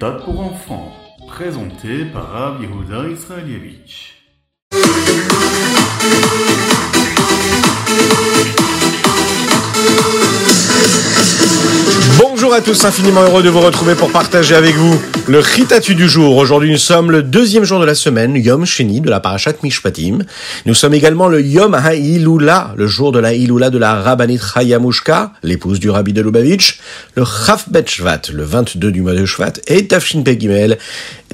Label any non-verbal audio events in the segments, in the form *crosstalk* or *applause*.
méthode pour enfants, présenté par Rav Yehuda Israelievich. Bonjour à tous, infiniment heureux de vous retrouver pour partager avec vous le Ritatu du jour. Aujourd'hui, nous sommes le deuxième jour de la semaine, Yom Sheni de la Parashat Mishpatim. Nous sommes également le Yom HaIlula, le jour de la Ilula de la Rabbanit Chayamushka, l'épouse du Rabbi de Lubavitch, le Chaf Bet Shvat, le 22 du mois de Shvat, et Tafshin Pegimel,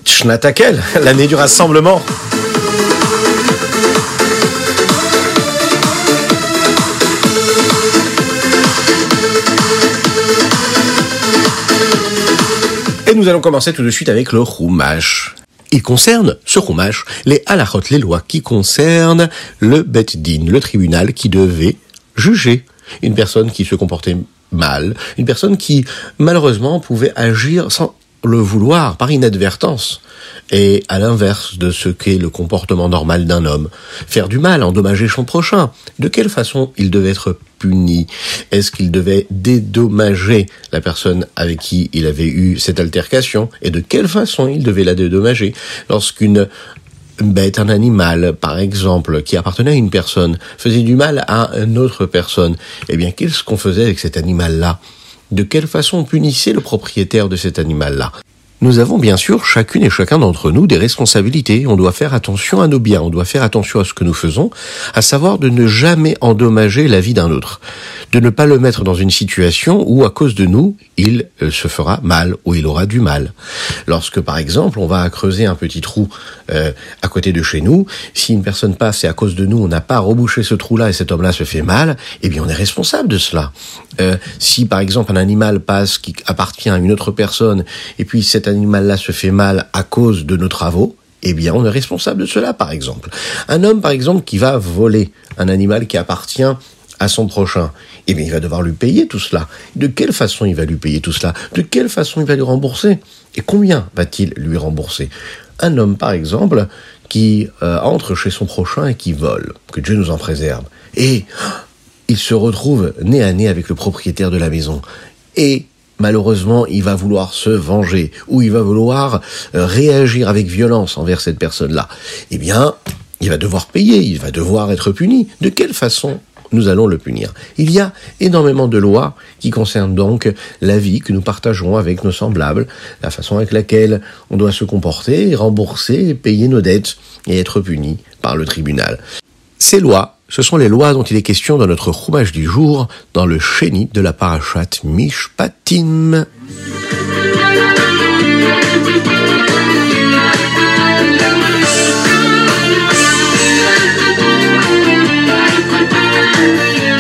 Tchnatakel, *laughs* l'année du rassemblement. Nous allons commencer tout de suite avec le Chumash. Il concerne, ce Chumash, les halachot, les lois qui concernent le Bet Din, le tribunal qui devait juger une personne qui se comportait mal, une personne qui, malheureusement, pouvait agir sans le vouloir, par inadvertance, et à l'inverse de ce qu'est le comportement normal d'un homme, faire du mal, endommager son prochain. De quelle façon il devait être puni? Est-ce qu'il devait dédommager la personne avec qui il avait eu cette altercation? Et de quelle façon il devait la dédommager? Lorsqu'une bête, un animal, par exemple, qui appartenait à une personne, faisait du mal à une autre personne, eh bien, qu'est-ce qu'on faisait avec cet animal-là? De quelle façon on punissait le propriétaire de cet animal-là? Nous avons bien sûr, chacune et chacun d'entre nous, des responsabilités. On doit faire attention à nos biens, on doit faire attention à ce que nous faisons, à savoir de ne jamais endommager la vie d'un autre, de ne pas le mettre dans une situation où, à cause de nous, il euh, se fera mal ou il aura du mal. Lorsque, par exemple, on va creuser un petit trou euh, à côté de chez nous, si une personne passe et à cause de nous, on n'a pas rebouché ce trou-là et cet homme-là se fait mal, eh bien, on est responsable de cela. Euh, si, par exemple, un animal passe qui appartient à une autre personne et puis cet animal-là se fait mal à cause de nos travaux, eh bien, on est responsable de cela, par exemple. Un homme, par exemple, qui va voler un animal qui appartient à son prochain, eh bien, il va devoir lui payer tout cela. De quelle façon il va lui payer tout cela? De quelle façon il va lui rembourser? Et combien va-t-il lui rembourser? Un homme, par exemple, qui euh, entre chez son prochain et qui vole, que Dieu nous en préserve, et il se retrouve nez à nez avec le propriétaire de la maison, et malheureusement, il va vouloir se venger ou il va vouloir euh, réagir avec violence envers cette personne-là, eh bien, il va devoir payer, il va devoir être puni. De quelle façon nous allons le punir Il y a énormément de lois qui concernent donc la vie que nous partageons avec nos semblables, la façon avec laquelle on doit se comporter, rembourser, payer nos dettes et être puni par le tribunal. Ces lois, ce sont les lois dont il est question dans notre roumage du jour, dans le chéni de la parashat Mishpatim.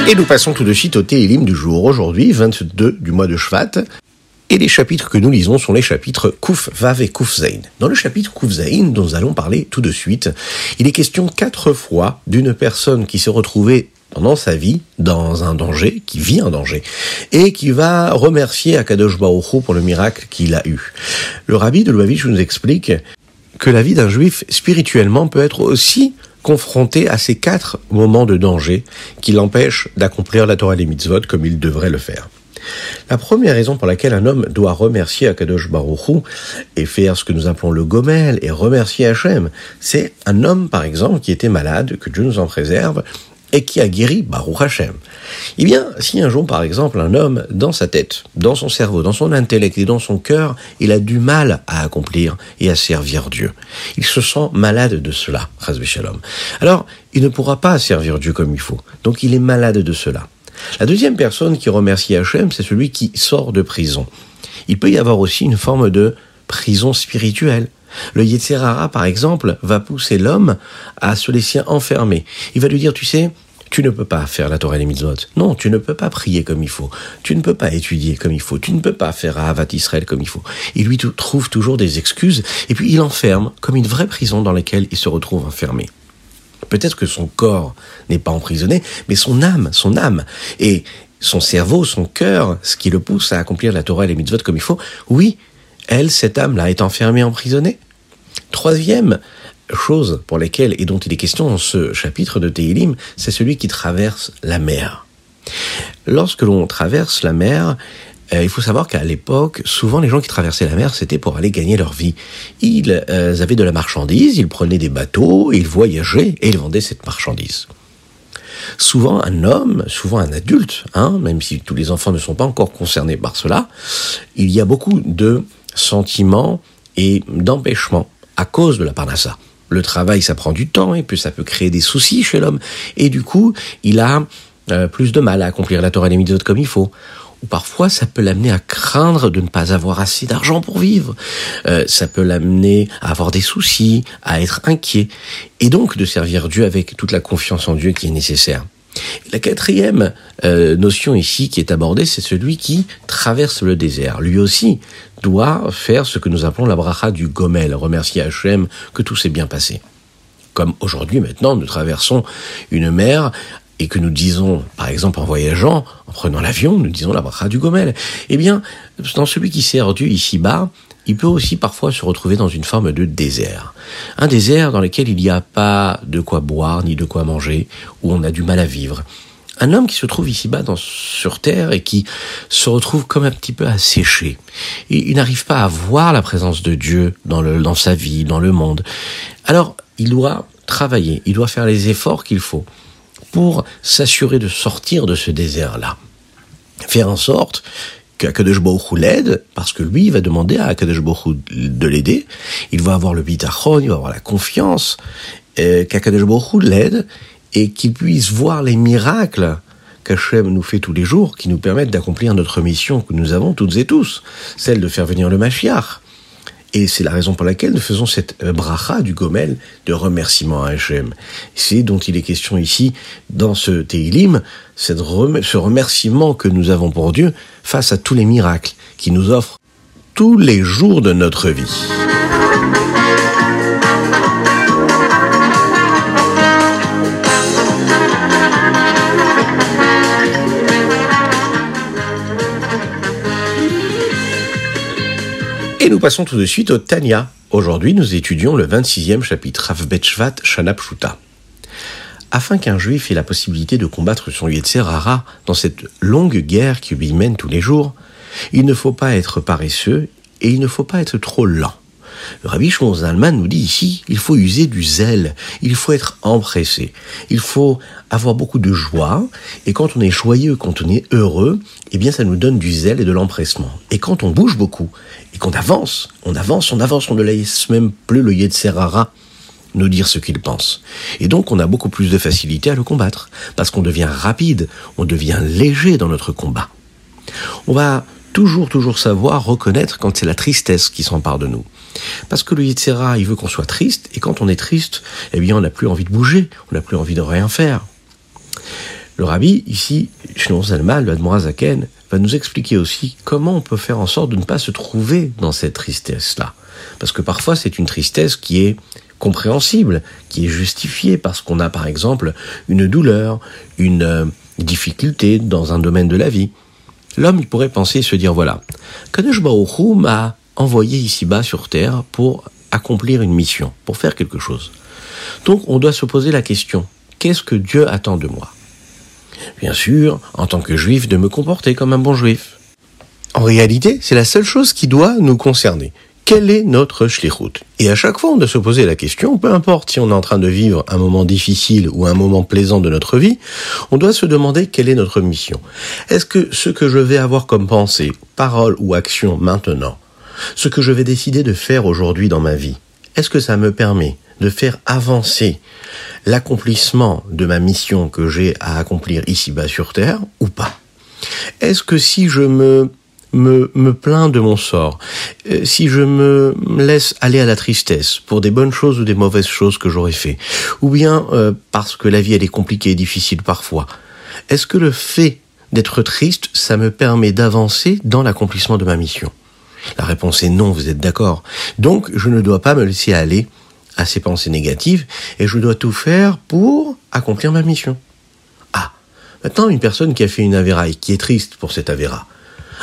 Et nous passons tout de suite au Télim du jour, aujourd'hui 22 du mois de Shvat. Et les chapitres que nous lisons sont les chapitres Kouf Vav et Kouf Zain. Dans le chapitre Kouf Zain, dont nous allons parler tout de suite, il est question quatre fois d'une personne qui s'est retrouvée pendant sa vie dans un danger, qui vit un danger, et qui va remercier Akadosh Baruch pour le miracle qu'il a eu. Le rabbi de Lubavitch nous explique que la vie d'un juif spirituellement peut être aussi confronté à ces quatre moments de danger qui l'empêchent d'accomplir la Torah des mitzvot comme il devrait le faire. La première raison pour laquelle un homme doit remercier Akadosh Baruch Hu et faire ce que nous appelons le gomel et remercier Hachem, c'est un homme par exemple qui était malade, que Dieu nous en préserve, et qui a guéri Baruch Hashem. Eh bien, si un jour, par exemple, un homme, dans sa tête, dans son cerveau, dans son intellect et dans son cœur, il a du mal à accomplir et à servir Dieu, il se sent malade de cela, Shalom. Alors, il ne pourra pas servir Dieu comme il faut. Donc, il est malade de cela. La deuxième personne qui remercie Hachem, c'est celui qui sort de prison. Il peut y avoir aussi une forme de prison spirituelle. Le Yetzerara, par exemple, va pousser l'homme à se laisser enfermer. Il va lui dire, tu sais, tu ne peux pas faire la Torah et les mitzvot. Non, tu ne peux pas prier comme il faut. Tu ne peux pas étudier comme il faut. Tu ne peux pas faire Ahavat Israël comme il faut. Il lui trouve toujours des excuses et puis il enferme comme une vraie prison dans laquelle il se retrouve enfermé. Peut-être que son corps n'est pas emprisonné, mais son âme, son âme. Et son cerveau, son cœur, ce qui le pousse à accomplir la Torah et les mitzvot comme il faut, oui, elle, cette âme-là, est enfermée, emprisonnée. Troisième chose pour laquelle et dont il est question dans ce chapitre de Tehilim, c'est celui qui traverse la mer. Lorsque l'on traverse la mer, Euh, il faut savoir qu'à l'époque, souvent les gens qui traversaient la mer, c'était pour aller gagner leur vie. Ils euh, avaient de la marchandise, ils prenaient des bateaux, ils voyageaient et ils vendaient cette marchandise. Souvent un homme, souvent un adulte, hein, même si tous les enfants ne sont pas encore concernés par cela, il y a beaucoup de sentiments et d'empêchements à cause de la parnassa. Le travail, ça prend du temps et puis ça peut créer des soucis chez l'homme. Et du coup, il a euh, plus de mal à accomplir la Torah et les mitzvot comme il faut ou parfois ça peut l'amener à craindre de ne pas avoir assez d'argent pour vivre. Euh, ça peut l'amener à avoir des soucis, à être inquiet, et donc de servir Dieu avec toute la confiance en Dieu qui est nécessaire. La quatrième euh, notion ici qui est abordée, c'est celui qui traverse le désert. Lui aussi doit faire ce que nous appelons la bracha du Gomel, remercier Hachem que tout s'est bien passé. Comme aujourd'hui maintenant, nous traversons une mer et que nous disons, par exemple en voyageant, en prenant l'avion, nous disons la bracha du Gomel. Eh bien, dans celui qui s'est rendu ici-bas, il peut aussi parfois se retrouver dans une forme de désert. Un désert dans lequel il n'y a pas de quoi boire ni de quoi manger, où on a du mal à vivre. Un homme qui se trouve ici-bas sur terre et qui se retrouve comme un petit peu asséché. Il n'arrive pas à voir la présence de Dieu dans, dans sa vie, dans le monde. Alors, il doit travailler, il doit faire les efforts qu'il faut pour s'assurer de sortir de ce désert-là. Faire en sorte qu'Akadosh l'aide, parce que lui, il va demander à Akadosh de l'aider. Il va avoir le bitachon, il va avoir la confiance, euh, qu'Akadosh l'aide et qu'il puisse voir les miracles qu'Hachem nous fait tous les jours, qui nous permettent d'accomplir notre mission que nous avons toutes et tous, celle de faire venir le Mashiach. Et c'est la raison pour laquelle nous faisons cette euh, bracha du Gomel de remerciement à Hachem. C'est dont il est question ici dans ce Teilim, ce remerciement que nous avons pour Dieu face à tous les miracles qu'il nous offre tous les jours de notre vie. Passons tout de suite au Tanya. Aujourd'hui, nous étudions le 26e chapitre, Rav Betshvat Shanapshuta. Afin qu'un juif ait la possibilité de combattre son Yetzer Hara dans cette longue guerre qui lui mène tous les jours, il ne faut pas être paresseux et il ne faut pas être trop lent. Rabbi Shimon Zalman nous dit ici, il faut user du zèle, il faut être empressé, il faut avoir beaucoup de joie, et quand on est joyeux, quand on est heureux, eh bien ça nous donne du zèle et de l'empressement. Et quand on bouge beaucoup, et qu'on avance, on avance, on avance, on ne laisse même plus le Yetzerara nous dire ce qu'il pense. Et donc on a beaucoup plus de facilité à le combattre, parce qu'on devient rapide, on devient léger dans notre combat. On va toujours, toujours savoir reconnaître quand c'est la tristesse qui s'empare de nous. Parce que le Yitzhara, il veut qu'on soit triste, et quand on est triste, eh bien, on n'a plus envie de bouger, on n'a plus envie de rien faire. Le rabbi, ici, Shnon Zalman, le Admorazaken, va nous expliquer aussi comment on peut faire en sorte de ne pas se trouver dans cette tristesse-là. Parce que parfois, c'est une tristesse qui est compréhensible, qui est justifiée parce qu'on a, par exemple, une douleur, une euh, difficulté dans un domaine de la vie. L'homme, il pourrait penser, se dire, voilà, Kadosh Baruch envoyé ici-bas sur Terre pour accomplir une mission, pour faire quelque chose. Donc on doit se poser la question, qu'est-ce que Dieu attend de moi? Bien sûr, en tant que juif, de me comporter comme un bon juif. En réalité, c'est la seule chose qui doit nous concerner. Quel est notre shlichut? Et à chaque fois, on doit se poser la question, peu importe si on est en train de vivre un moment difficile ou un moment plaisant de notre vie, on doit se demander quelle est notre mission. Est-ce que ce que je vais avoir comme pensée, parole ou action maintenant, ce que je vais décider de faire aujourd'hui dans ma vie, est-ce que ça me permet de faire avancer l'accomplissement de ma mission que j'ai à accomplir ici-bas sur Terre ou pas? Est-ce que si je me plains de mon sort, euh, si je me laisse aller à la tristesse pour des bonnes choses ou des mauvaises choses que j'aurais fait, ou bien euh, parce que la vie elle est compliquée et difficile parfois, est-ce que le fait d'être triste, ça me permet d'avancer dans l'accomplissement de ma mission? La réponse est non, vous êtes d'accord. Donc, je ne dois pas me laisser aller à ces pensées négatives et je dois tout faire pour accomplir ma mission. Ah, maintenant, une personne qui a fait une avéra et qui est triste pour cette avéra.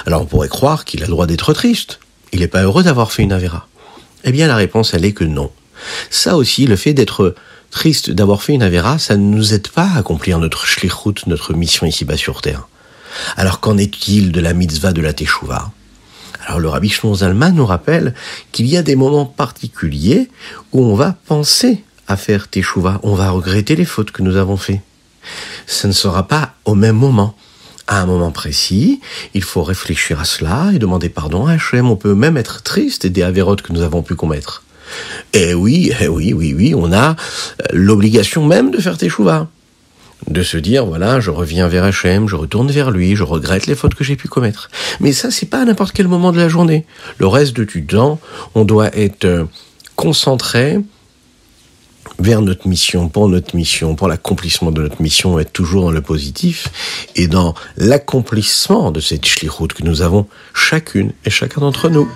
Alors, on pourrait croire qu'il a le droit d'être triste. Il n'est pas heureux d'avoir fait une avéra. Eh bien, la réponse, elle est que non. Ça aussi, le fait d'être triste d'avoir fait une avéra, ça ne nous aide pas à accomplir notre shlichut, notre mission ici-bas sur Terre. Alors qu'en est-il de la mitzvah de la Teshuvah alors le rabbi Zalman nous rappelle qu'il y a des moments particuliers où on va penser à faire Teshuvah, on va regretter les fautes que nous avons faites. Ce ne sera pas au même moment. À un moment précis, il faut réfléchir à cela et demander pardon à Hachem. On peut même être triste des avérotes que nous avons pu commettre. Et oui, eh oui, oui, oui, on a l'obligation même de faire Teshuvah de se dire voilà, je reviens vers Hachem, je retourne vers lui, je regrette les fautes que j'ai pu commettre. Mais ça, c'est pas à n'importe quel moment de la journée. Le reste du temps, on doit être euh, concentré vers notre mission, pour notre mission, pour l'accomplissement de notre mission, être toujours dans le positif et dans l'accomplissement de cette route que nous avons chacune et chacun d'entre nous.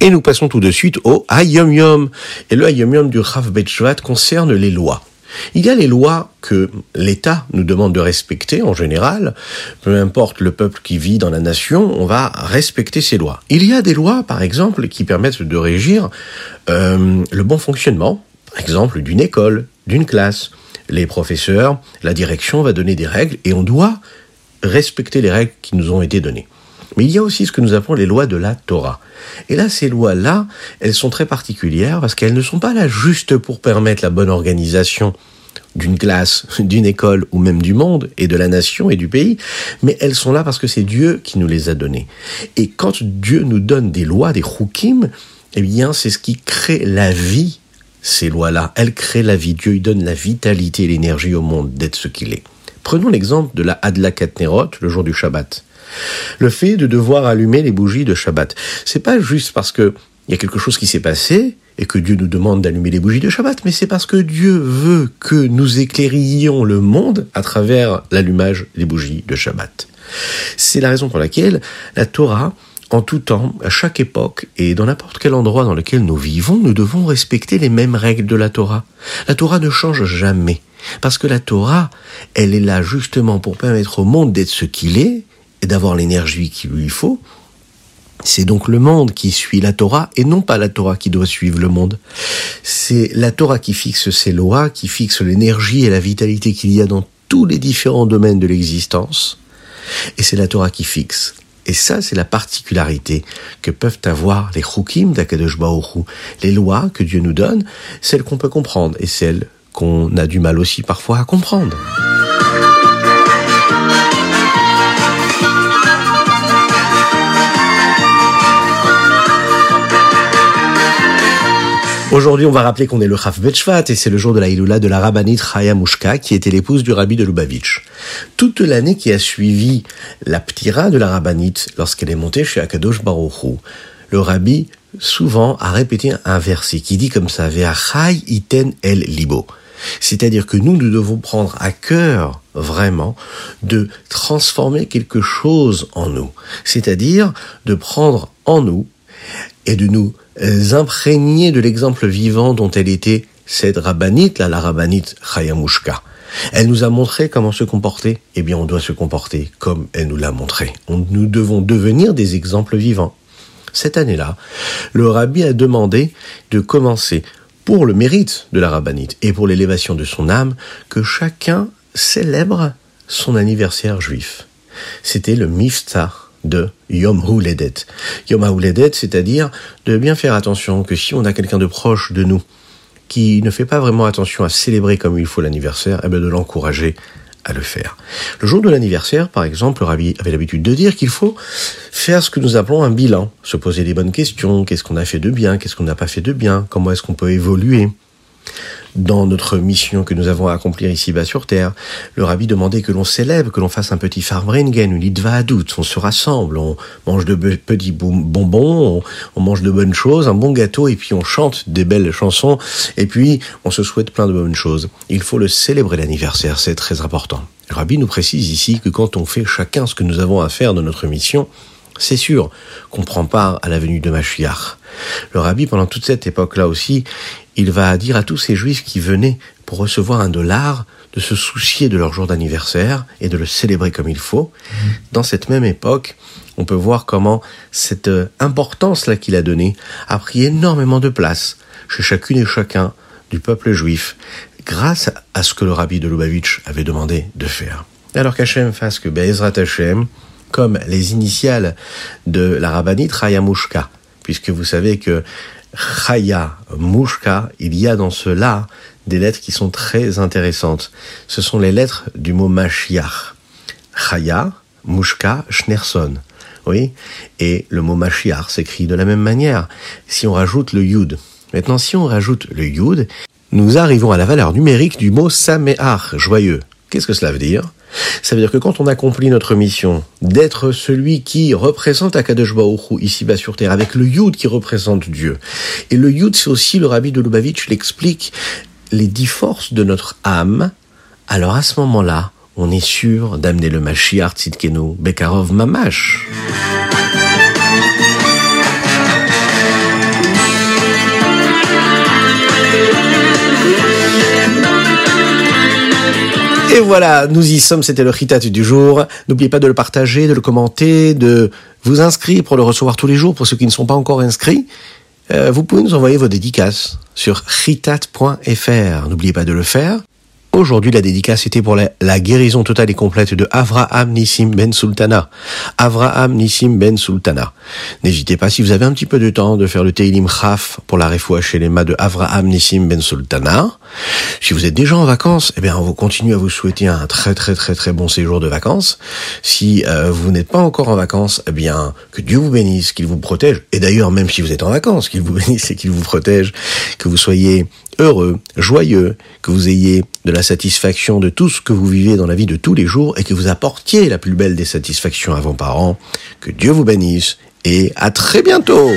Et nous passons tout de suite au Hayom Yom. Et le Hayom Yom du Rav Betchvat concerne les lois. Il y a les lois que l'État nous demande de respecter en général. Peu importe le peuple qui vit dans la nation, on va respecter ces lois. Il y a des lois, par exemple, qui permettent de régir euh, le bon fonctionnement, par exemple, d'une école, d'une classe. Les professeurs, la direction va donner des règles et on doit respecter les règles qui nous ont été données. Mais il y a aussi ce que nous appelons les lois de la Torah. Et là, ces lois-là, elles sont très particulières parce qu'elles ne sont pas là juste pour permettre la bonne organisation d'une classe, *laughs* d'une école ou même du monde et de la nation et du pays, mais elles sont là parce que c'est Dieu qui nous les a données. Et quand Dieu nous donne des lois, des chukim, eh bien, c'est ce qui crée la vie, ces lois-là. Elles créent la vie. Dieu, il donne la vitalité et l'énergie au monde d'être ce qu'il est. Prenons l'exemple de la Adlakat Nerot, le jour du Shabbat. Le fait de devoir allumer les bougies de Shabbat, c'est pas juste parce que il y a quelque chose qui s'est passé et que Dieu nous demande d'allumer les bougies de Shabbat, mais c'est parce que Dieu veut que nous éclairions le monde à travers l'allumage des bougies de Shabbat. C'est la raison pour laquelle la Torah, en tout temps, à chaque époque et dans n'importe quel endroit dans lequel nous vivons, nous devons respecter les mêmes règles de la Torah. La Torah ne change jamais. Parce que la Torah, elle est là justement pour permettre au monde d'être ce qu'il est, et d'avoir l'énergie qu'il lui faut, c'est donc le monde qui suit la Torah et non pas la Torah qui doit suivre le monde. C'est la Torah qui fixe ses lois, qui fixe l'énergie et la vitalité qu'il y a dans tous les différents domaines de l'existence. Et c'est la Torah qui fixe. Et ça, c'est la particularité que peuvent avoir les chukim d'Akadosh Baruch Les lois que Dieu nous donne, celles qu'on peut comprendre et celles qu'on a du mal aussi parfois à comprendre. Aujourd'hui, on va rappeler qu'on est le Chaf Betchvat et c'est le jour de la Iloula de la rabbinite Chaya Mushka qui était l'épouse du rabbi de Lubavitch. Toute l'année qui a suivi la ptira de la rabbinite lorsqu'elle est montée chez Akadosh Baruchou, le rabbi souvent a répété un verset qui dit comme ça, Ve'achai iten el libo. C'est-à-dire que nous, nous devons prendre à cœur vraiment de transformer quelque chose en nous. C'est-à-dire de prendre en nous et de nous imprégner de l'exemple vivant dont elle était cette rabbinite, là, la rabbinite Chayamushka. Elle nous a montré comment se comporter. Eh bien, on doit se comporter comme elle nous l'a montré. nous devons devenir des exemples vivants. Cette année-là, le rabbi a demandé de commencer, pour le mérite de la rabbinite et pour l'élévation de son âme, que chacun célèbre son anniversaire juif. C'était le Miftar de Yom HaUledet. Yom HaUledet, c'est-à-dire de bien faire attention que si on a quelqu'un de proche de nous qui ne fait pas vraiment attention à célébrer comme il faut l'anniversaire, eh bien de l'encourager à le faire. Le jour de l'anniversaire, par exemple, le rabbi avait l'habitude de dire qu'il faut faire ce que nous appelons un bilan, se poser les bonnes questions, qu'est-ce qu'on a fait de bien, qu'est-ce qu'on n'a pas fait de bien, comment est-ce qu'on peut évoluer? Dans notre mission que nous avons à accomplir ici-bas sur Terre. Le rabbi demandait que l'on célèbre, que l'on fasse un petit farbringen, une litva doute, on se rassemble, on mange de petits bonbons, on, mange de bonnes choses, un bon gâteau, et puis on chante des belles chansons, et puis on se souhaite plein de bonnes choses. Il faut le célébrer l'anniversaire, c'est très important. Le rabbi nous précise ici que quand on fait chacun ce que nous avons à faire dans notre mission, c'est sûr qu'on prend part à la venue de Mashiach. Le rabbi, pendant toute cette époque-là aussi, il va dire à tous ces juifs qui venaient pour recevoir un dollar de se soucier de leur jour d'anniversaire et de le célébrer comme il faut. Dans cette même époque, on peut voir comment cette euh, importance-là qu'il a donnée a pris énormément de place chez chacune et chacun du peuple juif, grâce à ce que le rabbi de Lubavitch avait demandé de faire. Alors qu'Hachem fasse que Be'ezrat Hashem, comme les initiales de la rabbinite Chaya Mushka, puisque vous savez que Chaya Mushka, il y a dans cela des lettres qui sont très intéressantes. Ce sont les lettres du mot Mashiach. Chaya, Mushka, Schnerson. Oui. Et le mot Mashiach s'écrit de la même manière. Si on rajoute le Yud. Maintenant, si on rajoute le Yud, nous arrivons à la valeur numérique du mot Sameach, joyeux. Qu'est-ce que cela veut dire? Ça veut dire que quand on accomplit notre mission d'être celui qui représente Akadosh Baruch ici-bas sur terre, avec le Yud qui représente Dieu, et le Yud c'est aussi, le rabbi de Lubavitch l'explique, les dix forces de notre âme, alors à ce moment-là, on est sûr d'amener le Mashiach Tzidkenu Bekarov Mamash. Voilà, nous y sommes, c'était le Ritat du jour. N'oubliez pas de le partager, de le commenter, de vous inscrire pour le recevoir tous les jours pour ceux qui ne sont pas encore inscrits. Euh, vous pouvez nous envoyer vos dédicaces sur ritat.fr. N'oubliez pas de le faire. Aujourd'hui, la dédicace était pour la, guérison totale et complète de Avraham Nissim Ben Sultana. Avraham Nissim Ben Sultana. N'hésitez pas, si vous avez un petit peu de temps, de faire le Teilim Chaf pour la refoua mains de Avraham Nissim Ben Sultana. Si vous êtes déjà en vacances, eh bien, on vous continue à vous souhaiter un très très très très bon séjour de vacances. Si euh, vous n'êtes pas encore en vacances, eh bien, que Dieu vous bénisse, qu'il vous protège. Et d'ailleurs, même si vous êtes en vacances, qu'il vous *laughs* bénisse et qu'il vous protège, que vous soyez heureux, joyeux, que vous ayez de la satisfaction de tout ce que vous vivez dans la vie de tous les jours et que vous apportiez la plus belle des satisfactions à vos parents. Que Dieu vous bénisse et à très bientôt